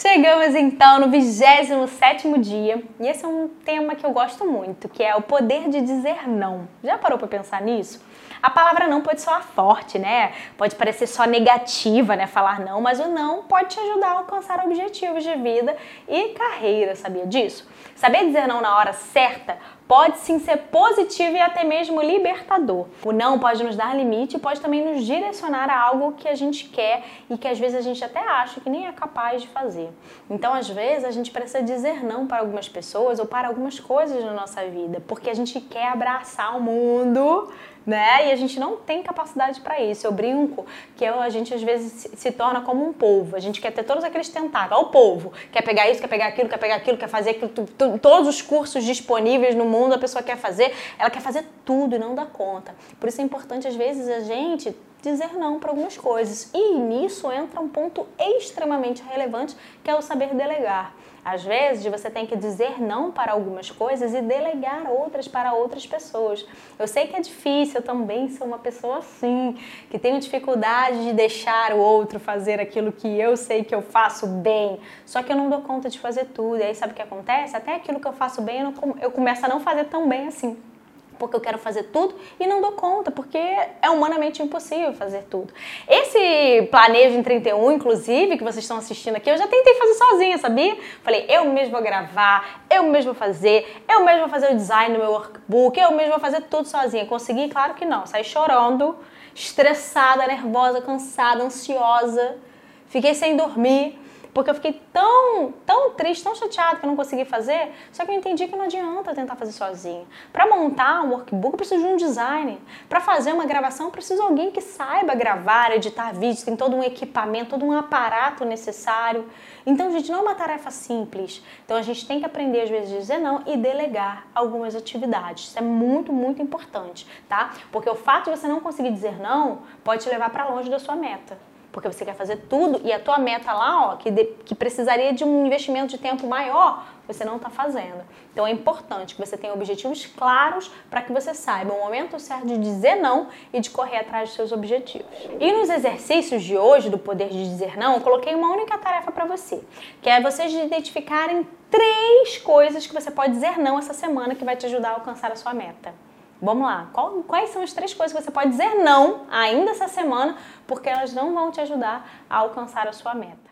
Chegamos então no 27 dia e esse é um tema que eu gosto muito, que é o poder de dizer não. Já parou para pensar nisso? A palavra não pode soar forte, né? Pode parecer só negativa, né? Falar não, mas o não pode te ajudar a alcançar objetivos de vida e carreira, sabia disso? Saber dizer não na hora certa pode sim ser positivo e até mesmo libertador. O não pode nos dar limite e pode também nos direcionar a algo que a gente quer e que às vezes a gente até acha que nem é capaz de fazer. Então, às vezes, a gente precisa dizer não para algumas pessoas ou para algumas coisas na nossa vida, porque a gente quer abraçar o mundo né? E a gente não tem capacidade para isso. Eu brinco que a gente às vezes se, torna como um polvo. A gente quer ter todos aqueles tentáculos. Olha o polvo. Quer pegar isso, quer pegar aquilo, quer pegar aquilo, quer fazer aquilo, tu, tu, todos os cursos disponíveis no mundo a pessoa quer fazer. Ela quer fazer tudo e não dá conta. Por isso é importante às vezes a gente dizer não para algumas coisas. E nisso entra um ponto extremamente relevante, que é o saber delegar. Às vezes você tem que dizer não para algumas coisas e delegar outras para outras pessoas. Eu sei que é difícil, eu também sou uma pessoa assim, que tenho dificuldade de deixar o outro fazer aquilo que eu sei que eu faço bem, só que eu não dou conta de fazer tudo. E aí sabe o que acontece? Até aquilo que eu faço bem eu, eu começo a não fazer tão bem assim porque eu quero fazer tudo e não dou conta, porque é humanamente impossível fazer tudo. Esse planejo em 31, inclusive, que vocês estão assistindo aqui, eu já tentei fazer sozinha, sabia? Falei, eu mesmo vou gravar, eu mesmo vou fazer, eu mesmo vou fazer o design do meu workbook, eu mesmo vou fazer tudo sozinha. Consegui? Claro que não. Saí chorando, estressada, nervosa, cansada, ansiosa, fiquei sem dormir porque eu fiquei tão, tão triste, tão chateada que eu não consegui fazer. Só que eu entendi que não adianta tentar fazer sozinha. Para montar um workbook, eu preciso de um designer. Para fazer uma gravação, eu preciso de alguém que saiba gravar, editar vídeos, tem todo um equipamento, todo um aparato necessário. Então, gente, não é uma tarefa simples. Então, a gente tem que aprender, às vezes, a dizer não e delegar algumas atividades. Isso é muito, muito importante, tá? Porque o fato de você não conseguir dizer não pode te levar para longe da sua meta porque você quer fazer tudo e a tua meta lá, ó, que, de, que precisaria de um investimento de tempo maior, você não está fazendo. Então é importante que você tenha objetivos claros para que você saiba o momento certo de dizer não e de correr atrás dos seus objetivos. E nos exercícios de hoje do poder de dizer não, eu coloquei uma única tarefa para você, que é vocês identificarem três coisas que você pode dizer não essa semana que vai te ajudar a alcançar a sua meta. Vamos lá. Quais são as três coisas que você pode dizer não ainda essa semana, porque elas não vão te ajudar a alcançar a sua meta?